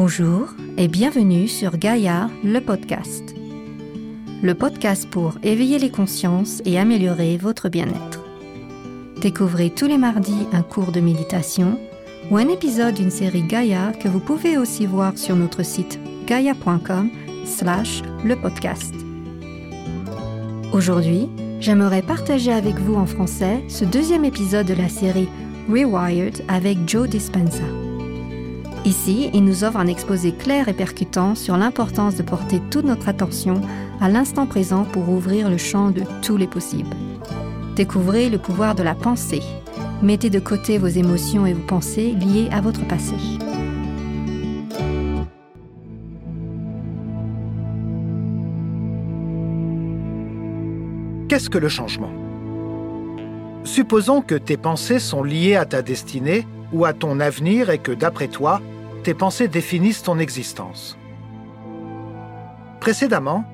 Bonjour et bienvenue sur Gaïa, le podcast. Le podcast pour éveiller les consciences et améliorer votre bien-être. Découvrez tous les mardis un cours de méditation ou un épisode d'une série Gaïa que vous pouvez aussi voir sur notre site gaia.com slash le podcast. Aujourd'hui, j'aimerais partager avec vous en français ce deuxième épisode de la série Rewired avec Joe Dispenza. Ici, il nous offre un exposé clair et percutant sur l'importance de porter toute notre attention à l'instant présent pour ouvrir le champ de tous les possibles. Découvrez le pouvoir de la pensée. Mettez de côté vos émotions et vos pensées liées à votre passé. Qu'est-ce que le changement? Supposons que tes pensées sont liées à ta destinée ou à ton avenir et que, d'après toi, pensées définissent ton existence. Précédemment,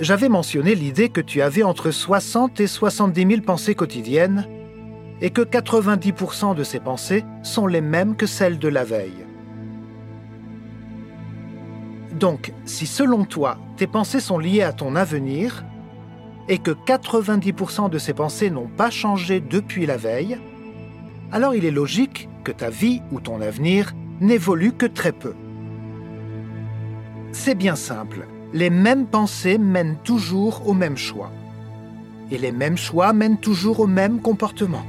j'avais mentionné l'idée que tu avais entre 60 et 70 000 pensées quotidiennes et que 90% de ces pensées sont les mêmes que celles de la veille. Donc, si selon toi, tes pensées sont liées à ton avenir et que 90% de ces pensées n'ont pas changé depuis la veille, alors il est logique que ta vie ou ton avenir n'évolue que très peu. C'est bien simple, les mêmes pensées mènent toujours au même choix. Et les mêmes choix mènent toujours au même comportement.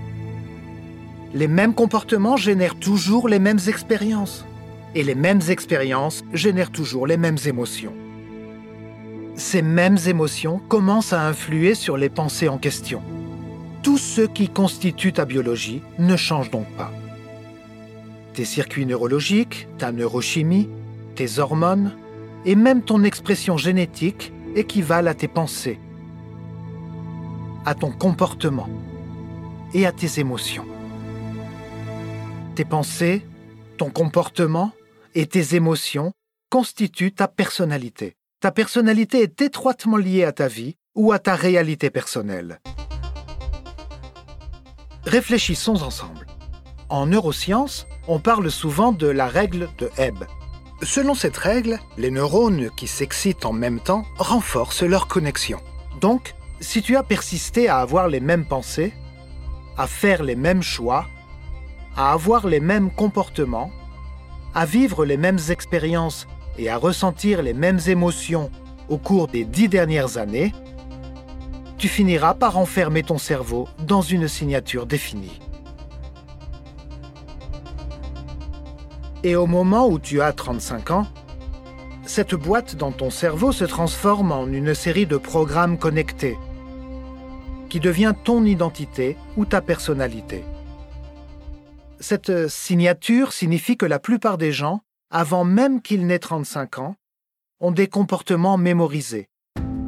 Les mêmes comportements génèrent toujours les mêmes expériences. Et les mêmes expériences génèrent toujours les mêmes émotions. Ces mêmes émotions commencent à influer sur les pensées en question. Tout ce qui constitue ta biologie ne change donc pas. Tes circuits neurologiques, ta neurochimie, tes hormones et même ton expression génétique équivalent à tes pensées, à ton comportement et à tes émotions. Tes pensées, ton comportement et tes émotions constituent ta personnalité. Ta personnalité est étroitement liée à ta vie ou à ta réalité personnelle. Réfléchissons ensemble. En neurosciences, on parle souvent de la règle de Hebb. Selon cette règle, les neurones qui s'excitent en même temps renforcent leur connexion. Donc, si tu as persisté à avoir les mêmes pensées, à faire les mêmes choix, à avoir les mêmes comportements, à vivre les mêmes expériences et à ressentir les mêmes émotions au cours des dix dernières années, tu finiras par enfermer ton cerveau dans une signature définie. Et au moment où tu as 35 ans, cette boîte dans ton cerveau se transforme en une série de programmes connectés qui devient ton identité ou ta personnalité. Cette signature signifie que la plupart des gens, avant même qu'ils n'aient 35 ans, ont des comportements mémorisés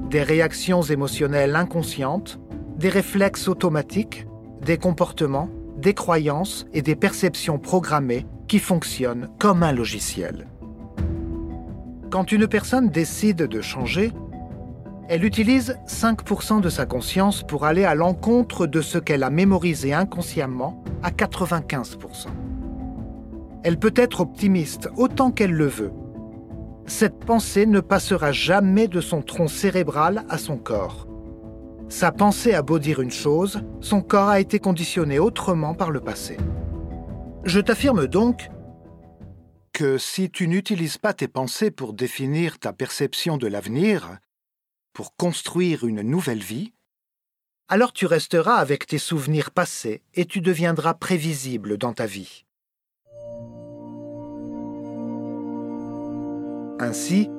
des réactions émotionnelles inconscientes, des réflexes automatiques, des comportements, des croyances et des perceptions programmées qui fonctionnent comme un logiciel. Quand une personne décide de changer, elle utilise 5% de sa conscience pour aller à l'encontre de ce qu'elle a mémorisé inconsciemment à 95%. Elle peut être optimiste autant qu'elle le veut, cette pensée ne passera jamais de son tronc cérébral à son corps. Sa pensée a beau dire une chose, son corps a été conditionné autrement par le passé. Je t'affirme donc que si tu n'utilises pas tes pensées pour définir ta perception de l'avenir, pour construire une nouvelle vie, alors tu resteras avec tes souvenirs passés et tu deviendras prévisible dans ta vie. Ainsi,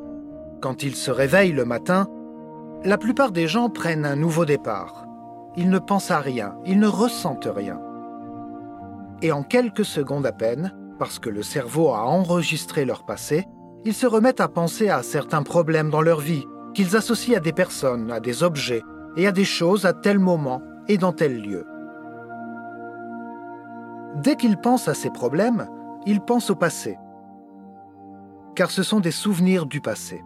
quand ils se réveillent le matin, la plupart des gens prennent un nouveau départ. Ils ne pensent à rien, ils ne ressentent rien. Et en quelques secondes à peine, parce que le cerveau a enregistré leur passé, ils se remettent à penser à certains problèmes dans leur vie, qu'ils associent à des personnes, à des objets et à des choses à tel moment et dans tel lieu. Dès qu'ils pensent à ces problèmes, ils pensent au passé car ce sont des souvenirs du passé.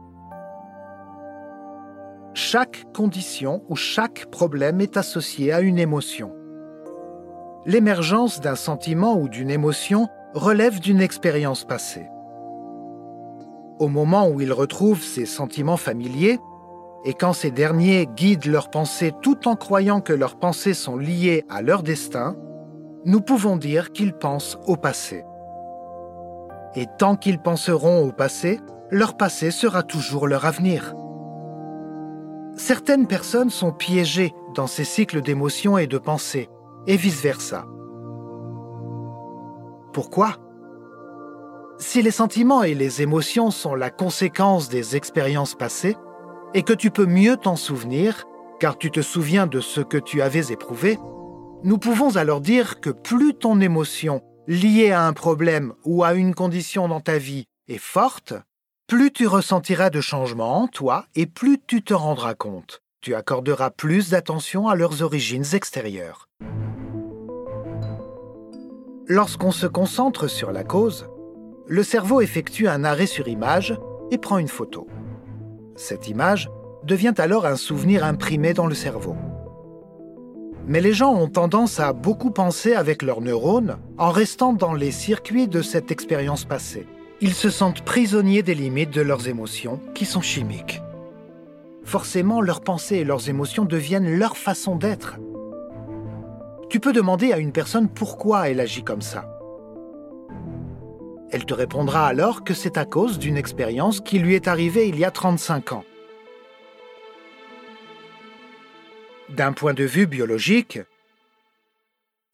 Chaque condition ou chaque problème est associé à une émotion. L'émergence d'un sentiment ou d'une émotion relève d'une expérience passée. au moment où ils retrouvent ces sentiments familiers, et quand ces derniers guident leurs pensées tout en croyant que leurs pensées sont liées à leur destin, nous pouvons dire qu'ils pensent au passé. Et tant qu'ils penseront au passé, leur passé sera toujours leur avenir. Certaines personnes sont piégées dans ces cycles d'émotions et de pensées, et vice-versa. Pourquoi? Si les sentiments et les émotions sont la conséquence des expériences passées, et que tu peux mieux t'en souvenir, car tu te souviens de ce que tu avais éprouvé, nous pouvons alors dire que plus ton émotion liée à un problème ou à une condition dans ta vie est forte, plus tu ressentiras de changements en toi et plus tu te rendras compte. Tu accorderas plus d'attention à leurs origines extérieures. Lorsqu'on se concentre sur la cause, le cerveau effectue un arrêt sur image et prend une photo. Cette image devient alors un souvenir imprimé dans le cerveau. Mais les gens ont tendance à beaucoup penser avec leurs neurones en restant dans les circuits de cette expérience passée. Ils se sentent prisonniers des limites de leurs émotions qui sont chimiques. Forcément, leurs pensées et leurs émotions deviennent leur façon d'être. Tu peux demander à une personne pourquoi elle agit comme ça. Elle te répondra alors que c'est à cause d'une expérience qui lui est arrivée il y a 35 ans. D'un point de vue biologique,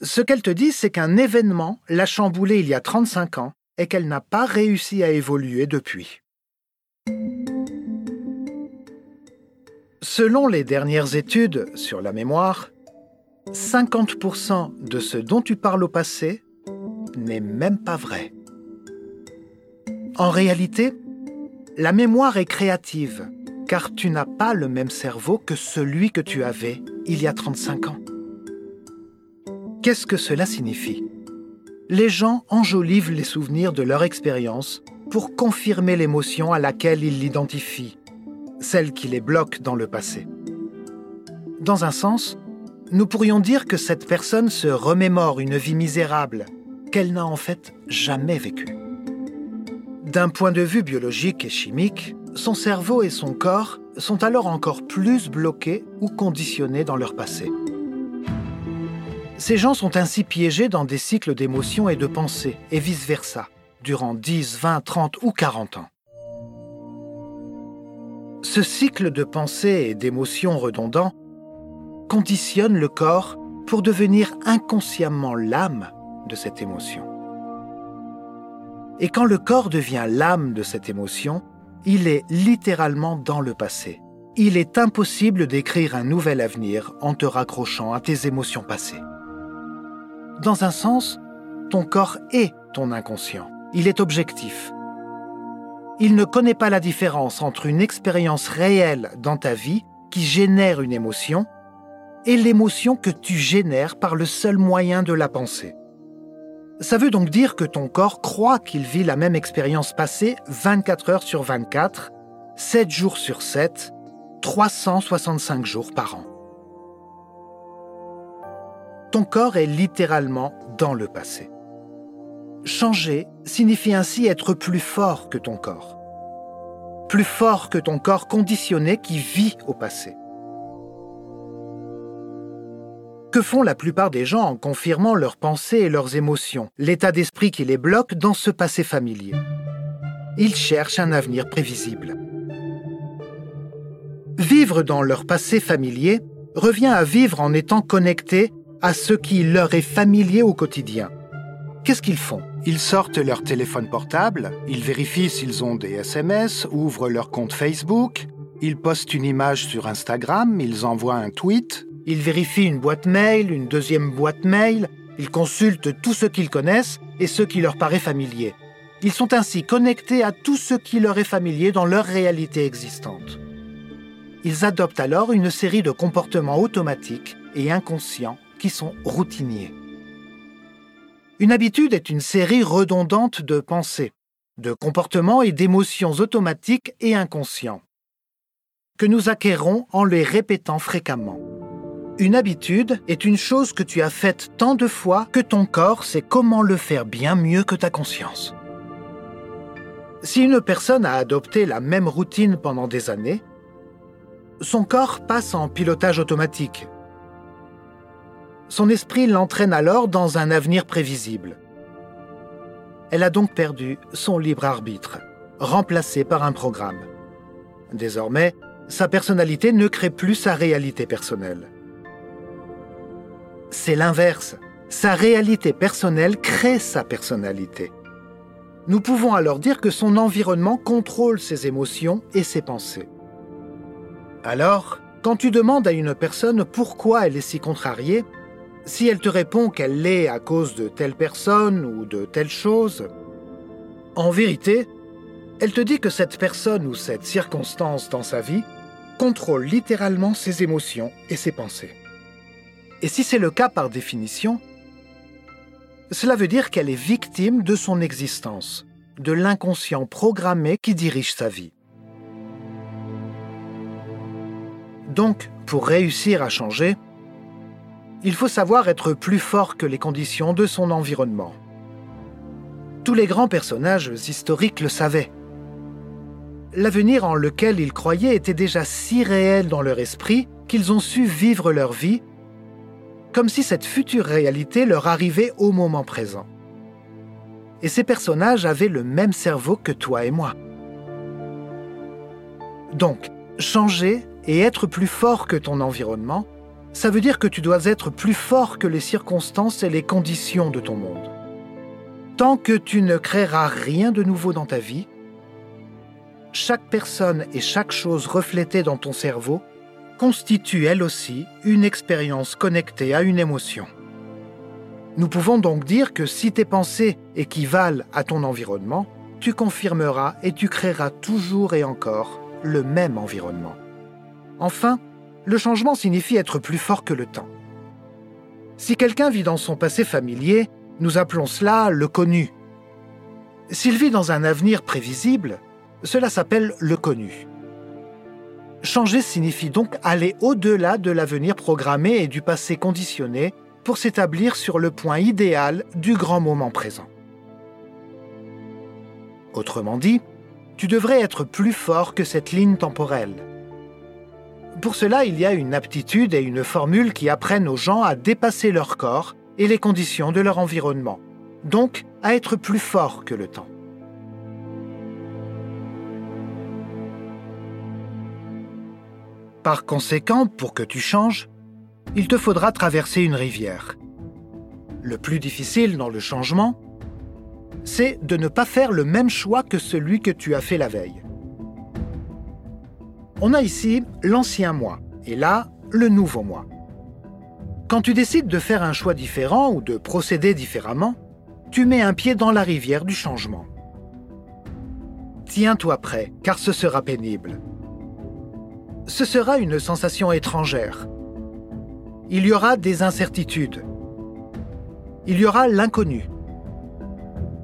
ce qu'elle te dit, c'est qu'un événement l'a chamboulée il y a 35 ans et qu'elle n'a pas réussi à évoluer depuis. Selon les dernières études sur la mémoire, 50% de ce dont tu parles au passé n'est même pas vrai. En réalité, la mémoire est créative, car tu n'as pas le même cerveau que celui que tu avais il y a 35 ans. Qu'est-ce que cela signifie? Les gens enjolivent les souvenirs de leur expérience pour confirmer l'émotion à laquelle ils l'identifient, celle qui les bloque dans le passé. Dans un sens, nous pourrions dire que cette personne se remémore une vie misérable qu'elle n'a en fait jamais vécue. D'un point de vue biologique et chimique, son cerveau et son corps sont alors encore plus bloqués ou conditionnés dans leur passé. Ces gens sont ainsi piégés dans des cycles d'émotions et de pensées, et vice-versa, durant 10, 20, 30 ou 40 ans. Ce cycle de pensées et d'émotions redondants conditionne le corps pour devenir inconsciemment l'âme de cette émotion. Et quand le corps devient l'âme de cette émotion, il est littéralement dans le passé. Il est impossible d'écrire un nouvel avenir en te raccrochant à tes émotions passées. Dans un sens, ton corps est ton inconscient. Il est objectif. Il ne connaît pas la différence entre une expérience réelle dans ta vie qui génère une émotion et l'émotion que tu génères par le seul moyen de la pensée. Ça veut donc dire que ton corps croit qu'il vit la même expérience passée 24 heures sur 24, 7 jours sur 7, 365 jours par an. Ton corps est littéralement dans le passé. Changer signifie ainsi être plus fort que ton corps. Plus fort que ton corps conditionné qui vit au passé. Que font la plupart des gens en confirmant leurs pensées et leurs émotions, l'état d'esprit qui les bloque dans ce passé familier? Ils cherchent un avenir prévisible. Vivre dans leur passé familier revient à vivre en étant connecté à ce qui leur est familier au quotidien. Qu'est-ce qu'ils font? Ils sortent leur téléphone portable, ils vérifient s'ils ont des SMS, ouvrent leur compte Facebook, ils postent une image sur Instagram, ils envoient un tweet, ils vérifient une boîte mail, une deuxième boîte mail, ils consultent tout ce qu'ils connaissent et ce qui leur paraît familier. Ils sont ainsi connectés à tout ce qui leur est familier dans leur réalité existante. Ils adoptent alors une série de comportements automatiques et inconscients qui sont routiniers. Une habitude est une série redondante de pensées, de comportements et d'émotions automatiques et inconscients que nous acquérons en les répétant fréquemment. Une habitude est une chose que tu as faite tant de fois que ton corps sait comment le faire bien mieux que ta conscience. Si une personne a adopté la même routine pendant des années, son corps passe en pilotage automatique. Son esprit l'entraîne alors dans un avenir prévisible. Elle a donc perdu son libre arbitre, remplacé par un programme. Désormais, sa personnalité ne crée plus sa réalité personnelle. C'est l'inverse. Sa réalité personnelle crée sa personnalité. Nous pouvons alors dire que son environnement contrôle ses émotions et ses pensées. Alors, quand tu demandes à une personne pourquoi elle est si contrariée, si elle te répond qu'elle l'est à cause de telle personne ou de telle chose, en vérité, elle te dit que cette personne ou cette circonstance dans sa vie contrôle littéralement ses émotions et ses pensées. Et si c'est le cas par définition, cela veut dire qu'elle est victime de son existence, de l'inconscient programmé qui dirige sa vie. Donc, pour réussir à changer, il faut savoir être plus fort que les conditions de son environnement. Tous les grands personnages historiques le savaient. L'avenir en lequel ils croyaient était déjà si réel dans leur esprit qu'ils ont su vivre leur vie comme si cette future réalité leur arrivait au moment présent. Et ces personnages avaient le même cerveau que toi et moi. Donc, changer et être plus fort que ton environnement, ça veut dire que tu dois être plus fort que les circonstances et les conditions de ton monde. Tant que tu ne créeras rien de nouveau dans ta vie, chaque personne et chaque chose reflétée dans ton cerveau constitue elle aussi une expérience connectée à une émotion. Nous pouvons donc dire que si tes pensées équivalent à ton environnement, tu confirmeras et tu créeras toujours et encore le même environnement. Enfin, le changement signifie être plus fort que le temps. Si quelqu'un vit dans son passé familier, nous appelons cela le connu. S'il vit dans un avenir prévisible, cela s'appelle le connu. Changer signifie donc aller au-delà de l'avenir programmé et du passé conditionné pour s'établir sur le point idéal du grand moment présent. Autrement dit, tu devrais être plus fort que cette ligne temporelle. Pour cela, il y a une aptitude et une formule qui apprennent aux gens à dépasser leur corps et les conditions de leur environnement, donc à être plus fort que le temps. Par conséquent, pour que tu changes, il te faudra traverser une rivière. Le plus difficile dans le changement, c'est de ne pas faire le même choix que celui que tu as fait la veille. On a ici l'ancien moi et là le nouveau moi. Quand tu décides de faire un choix différent ou de procéder différemment, tu mets un pied dans la rivière du changement. Tiens-toi prêt, car ce sera pénible ce sera une sensation étrangère. Il y aura des incertitudes. Il y aura l'inconnu.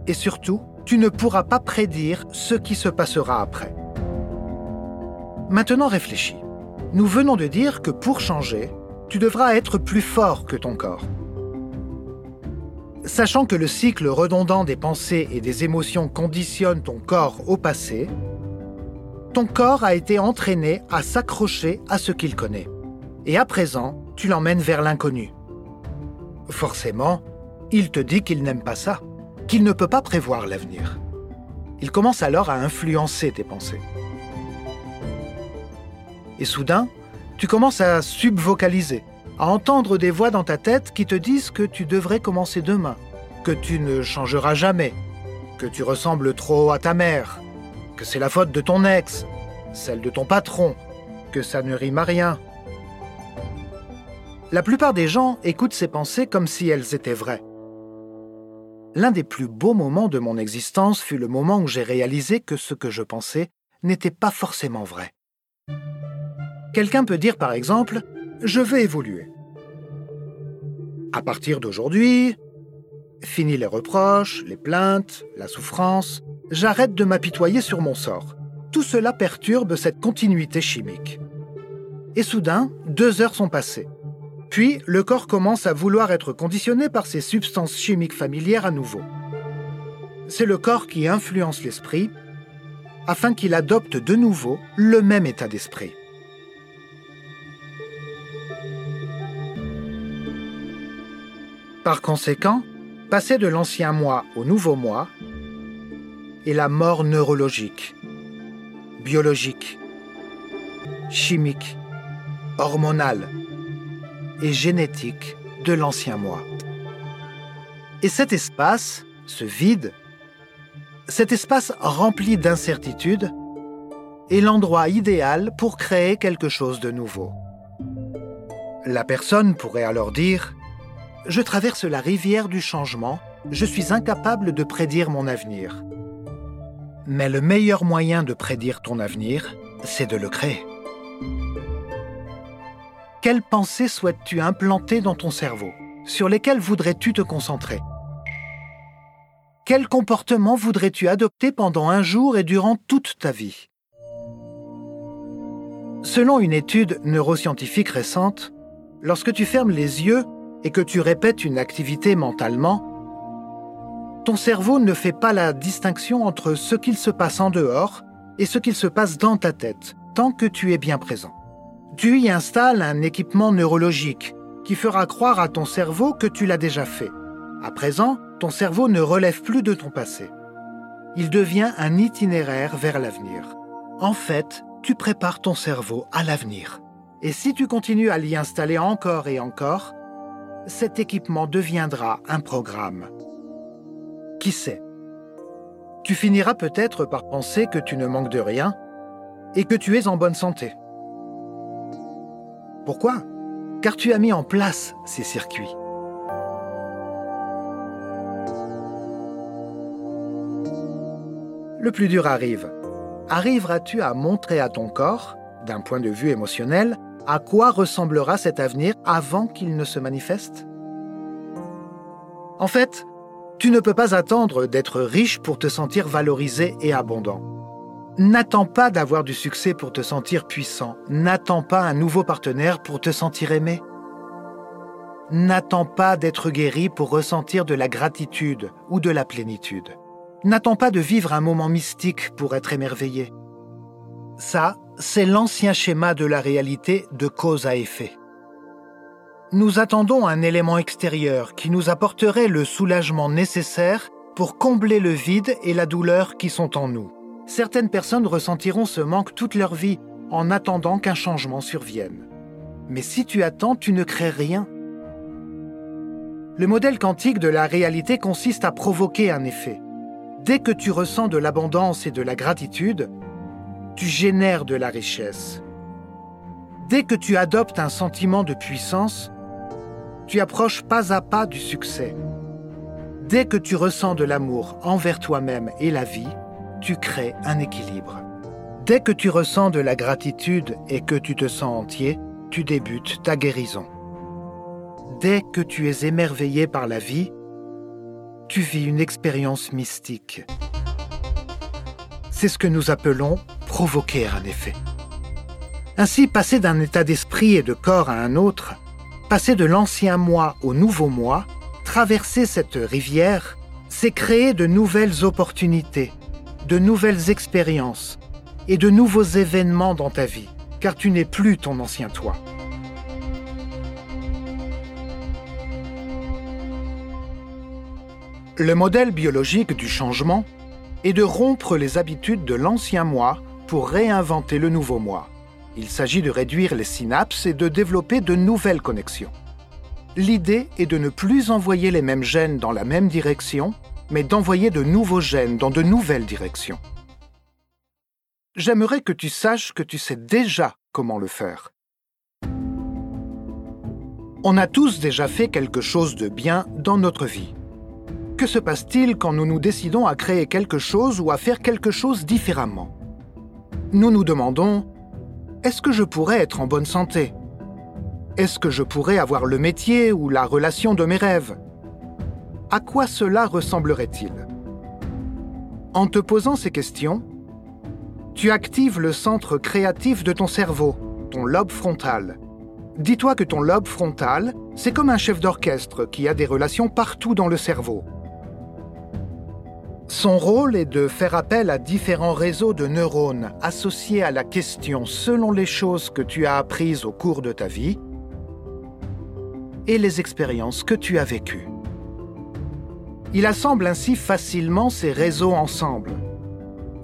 Et surtout, tu ne pourras pas prédire ce qui se passera après. Maintenant réfléchis. Nous venons de dire que pour changer, tu devras être plus fort que ton corps. Sachant que le cycle redondant des pensées et des émotions conditionne ton corps au passé, ton corps a été entraîné à s'accrocher à ce qu'il connaît. Et à présent, tu l'emmènes vers l'inconnu. Forcément, il te dit qu'il n'aime pas ça, qu'il ne peut pas prévoir l'avenir. Il commence alors à influencer tes pensées. Et soudain, tu commences à subvocaliser, à entendre des voix dans ta tête qui te disent que tu devrais commencer demain, que tu ne changeras jamais, que tu ressembles trop à ta mère, que c'est la faute de ton ex, celle de ton patron, que ça ne rime à rien. La plupart des gens écoutent ces pensées comme si elles étaient vraies. L'un des plus beaux moments de mon existence fut le moment où j'ai réalisé que ce que je pensais n'était pas forcément vrai. Quelqu'un peut dire par exemple ⁇ Je veux évoluer ⁇ À partir d'aujourd'hui, fini les reproches, les plaintes, la souffrance, j'arrête de m'apitoyer sur mon sort. Tout cela perturbe cette continuité chimique. Et soudain, deux heures sont passées. Puis, le corps commence à vouloir être conditionné par ces substances chimiques familières à nouveau. C'est le corps qui influence l'esprit, afin qu'il adopte de nouveau le même état d'esprit. Par conséquent, passer de l'ancien moi au nouveau moi est la mort neurologique, biologique, chimique, hormonale et génétique de l'ancien moi. Et cet espace, ce vide, cet espace rempli d'incertitudes, est l'endroit idéal pour créer quelque chose de nouveau. La personne pourrait alors dire ⁇ Je traverse la rivière du changement, je suis incapable de prédire mon avenir. Mais le meilleur moyen de prédire ton avenir, c'est de le créer. Quelles pensées souhaites-tu implanter dans ton cerveau Sur lesquelles voudrais-tu te concentrer? Quel comportement voudrais-tu adopter pendant un jour et durant toute ta vie? Selon une étude neuroscientifique récente, lorsque tu fermes les yeux et que tu répètes une activité mentalement, ton cerveau ne fait pas la distinction entre ce qu'il se passe en dehors et ce qu'il se passe dans ta tête, tant que tu es bien présent. Tu y installes un équipement neurologique qui fera croire à ton cerveau que tu l'as déjà fait. À présent, ton cerveau ne relève plus de ton passé. Il devient un itinéraire vers l'avenir. En fait, tu prépares ton cerveau à l'avenir. Et si tu continues à l'y installer encore et encore, cet équipement deviendra un programme. Qui sait? Tu finiras peut-être par penser que tu ne manques de rien et que tu es en bonne santé. Pourquoi? Car tu as mis en place ces circuits. Le plus dur arrive. Arriveras-tu à montrer à ton corps, d'un point de vue émotionnel, à quoi ressemblera cet avenir avant qu'il ne se manifeste? En fait, tu ne peux pas attendre d'être riche pour te sentir valorisé et abondant. N'attends pas d'avoir du succès pour te sentir puissant. N'attends pas un nouveau partenaire pour te sentir aimé. N'attends pas d'être guéri pour ressentir de la gratitude ou de la plénitude. N'attends pas de vivre un moment mystique pour être émerveillé. Ça, c'est l'ancien schéma de la réalité de cause à effet. Nous attendons un élément extérieur qui nous apporterait le soulagement nécessaire pour combler le vide et la douleur qui sont en nous. Certaines personnes ressentiront ce manque toute leur vie en attendant qu'un changement survienne. Mais si tu attends, tu ne crées rien. Le modèle quantique de la réalité consiste à provoquer un effet. Dès que tu ressens de l'abondance et de la gratitude, tu génères de la richesse. Dès que tu adoptes un sentiment de puissance, tu approches pas à pas du succès. Dès que tu ressens de l'amour envers toi-même et la vie, tu crées un équilibre. Dès que tu ressens de la gratitude et que tu te sens entier, tu débutes ta guérison. Dès que tu es émerveillé par la vie, tu vis une expérience mystique. C'est ce que nous appelons provoquer un effet. Ainsi, passer d'un état d'esprit et de corps à un autre, passer de l'ancien moi au nouveau moi, traverser cette rivière, c'est créer de nouvelles opportunités, de nouvelles expériences et de nouveaux événements dans ta vie, car tu n'es plus ton ancien toi. Le modèle biologique du changement est de rompre les habitudes de l'ancien moi pour réinventer le nouveau moi. Il s'agit de réduire les synapses et de développer de nouvelles connexions. L'idée est de ne plus envoyer les mêmes gènes dans la même direction, mais d'envoyer de nouveaux gènes dans de nouvelles directions. J'aimerais que tu saches que tu sais déjà comment le faire. On a tous déjà fait quelque chose de bien dans notre vie. Que se passe-t-il quand nous nous décidons à créer quelque chose ou à faire quelque chose différemment? Nous nous demandons est-ce que je pourrais être en bonne santé? Est-ce que je pourrais avoir le métier ou la relation de mes rêves? À quoi cela ressemblerait-il? En te posant ces questions, tu actives le centre créatif de ton cerveau, ton lobe frontal. Dis-toi que ton lobe frontal, c'est comme un chef d'orchestre qui a des relations partout dans le cerveau. Son rôle est de faire appel à différents réseaux de neurones associés à la question selon les choses que tu as apprises au cours de ta vie et les expériences que tu as vécues. Il assemble ainsi facilement ces réseaux ensemble.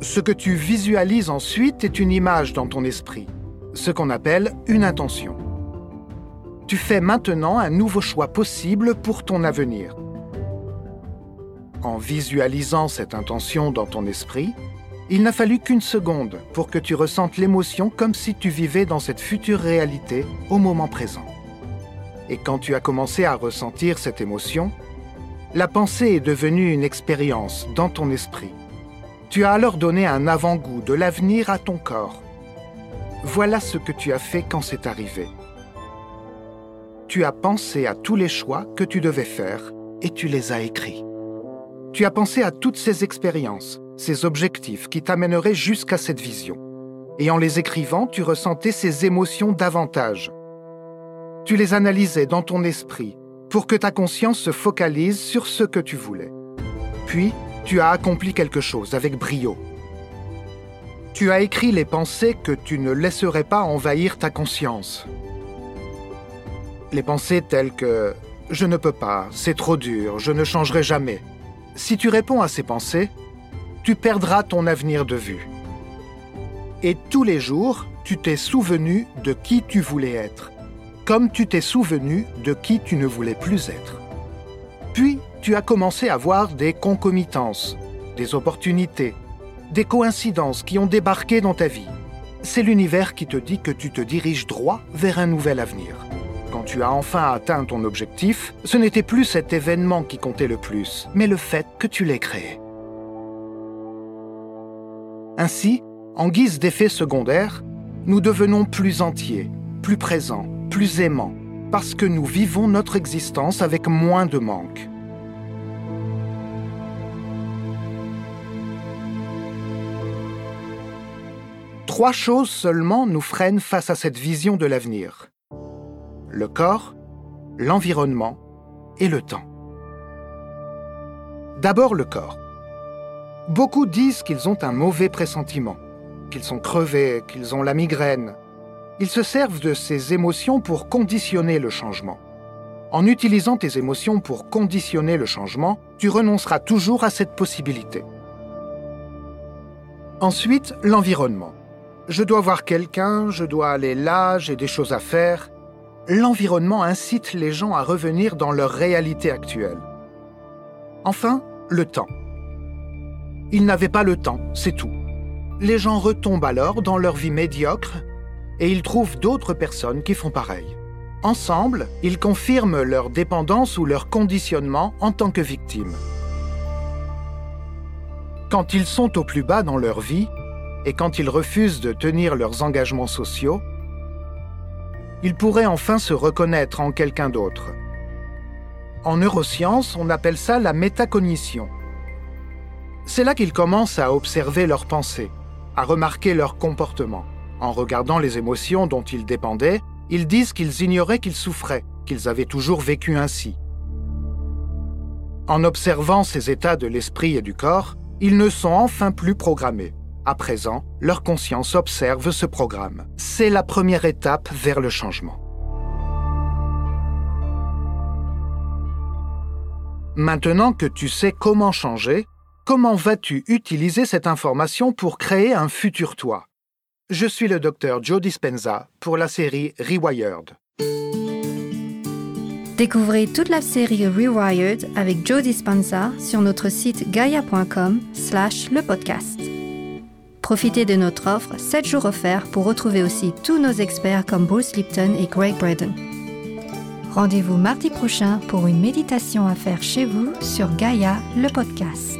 Ce que tu visualises ensuite est une image dans ton esprit, ce qu'on appelle une intention. Tu fais maintenant un nouveau choix possible pour ton avenir. En visualisant cette intention dans ton esprit, il n'a fallu qu'une seconde pour que tu ressentes l'émotion comme si tu vivais dans cette future réalité au moment présent. Et quand tu as commencé à ressentir cette émotion, la pensée est devenue une expérience dans ton esprit. Tu as alors donné un avant-goût de l'avenir à ton corps. Voilà ce que tu as fait quand c'est arrivé. Tu as pensé à tous les choix que tu devais faire et tu les as écrits. Tu as pensé à toutes ces expériences, ces objectifs qui t'amèneraient jusqu'à cette vision. Et en les écrivant, tu ressentais ces émotions davantage. Tu les analysais dans ton esprit pour que ta conscience se focalise sur ce que tu voulais. Puis, tu as accompli quelque chose avec brio. Tu as écrit les pensées que tu ne laisserais pas envahir ta conscience. Les pensées telles que ⁇ Je ne peux pas, c'est trop dur, je ne changerai jamais ⁇ Si tu réponds à ces pensées, tu perdras ton avenir de vue. Et tous les jours, tu t'es souvenu de qui tu voulais être comme tu t'es souvenu de qui tu ne voulais plus être. Puis, tu as commencé à voir des concomitances, des opportunités, des coïncidences qui ont débarqué dans ta vie. C'est l'univers qui te dit que tu te diriges droit vers un nouvel avenir. Quand tu as enfin atteint ton objectif, ce n'était plus cet événement qui comptait le plus, mais le fait que tu l'aies créé. Ainsi, en guise d'effet secondaire, nous devenons plus entiers, plus présents, plus aimant, parce que nous vivons notre existence avec moins de manque. Trois choses seulement nous freinent face à cette vision de l'avenir. Le corps, l'environnement et le temps. D'abord le corps. Beaucoup disent qu'ils ont un mauvais pressentiment, qu'ils sont crevés, qu'ils ont la migraine, ils se servent de ces émotions pour conditionner le changement. En utilisant tes émotions pour conditionner le changement, tu renonceras toujours à cette possibilité. Ensuite, l'environnement. Je dois voir quelqu'un, je dois aller là, j'ai des choses à faire. L'environnement incite les gens à revenir dans leur réalité actuelle. Enfin, le temps. Ils n'avaient pas le temps, c'est tout. Les gens retombent alors dans leur vie médiocre et ils trouvent d'autres personnes qui font pareil. Ensemble, ils confirment leur dépendance ou leur conditionnement en tant que victimes. Quand ils sont au plus bas dans leur vie et quand ils refusent de tenir leurs engagements sociaux, ils pourraient enfin se reconnaître en quelqu'un d'autre. En neurosciences, on appelle ça la métacognition. C'est là qu'ils commencent à observer leurs pensées, à remarquer leurs comportements. En regardant les émotions dont ils dépendaient, ils disent qu'ils ignoraient qu'ils souffraient, qu'ils avaient toujours vécu ainsi. En observant ces états de l'esprit et du corps, ils ne sont enfin plus programmés. À présent, leur conscience observe ce programme. C'est la première étape vers le changement. Maintenant que tu sais comment changer, comment vas-tu utiliser cette information pour créer un futur toi? Je suis le docteur Joe Dispenza pour la série Rewired. Découvrez toute la série Rewired avec Joe Dispenza sur notre site gaia.com slash le podcast. Profitez de notre offre 7 jours offerts pour retrouver aussi tous nos experts comme Bruce Lipton et Greg Braden. Rendez-vous mardi prochain pour une méditation à faire chez vous sur Gaia, le podcast.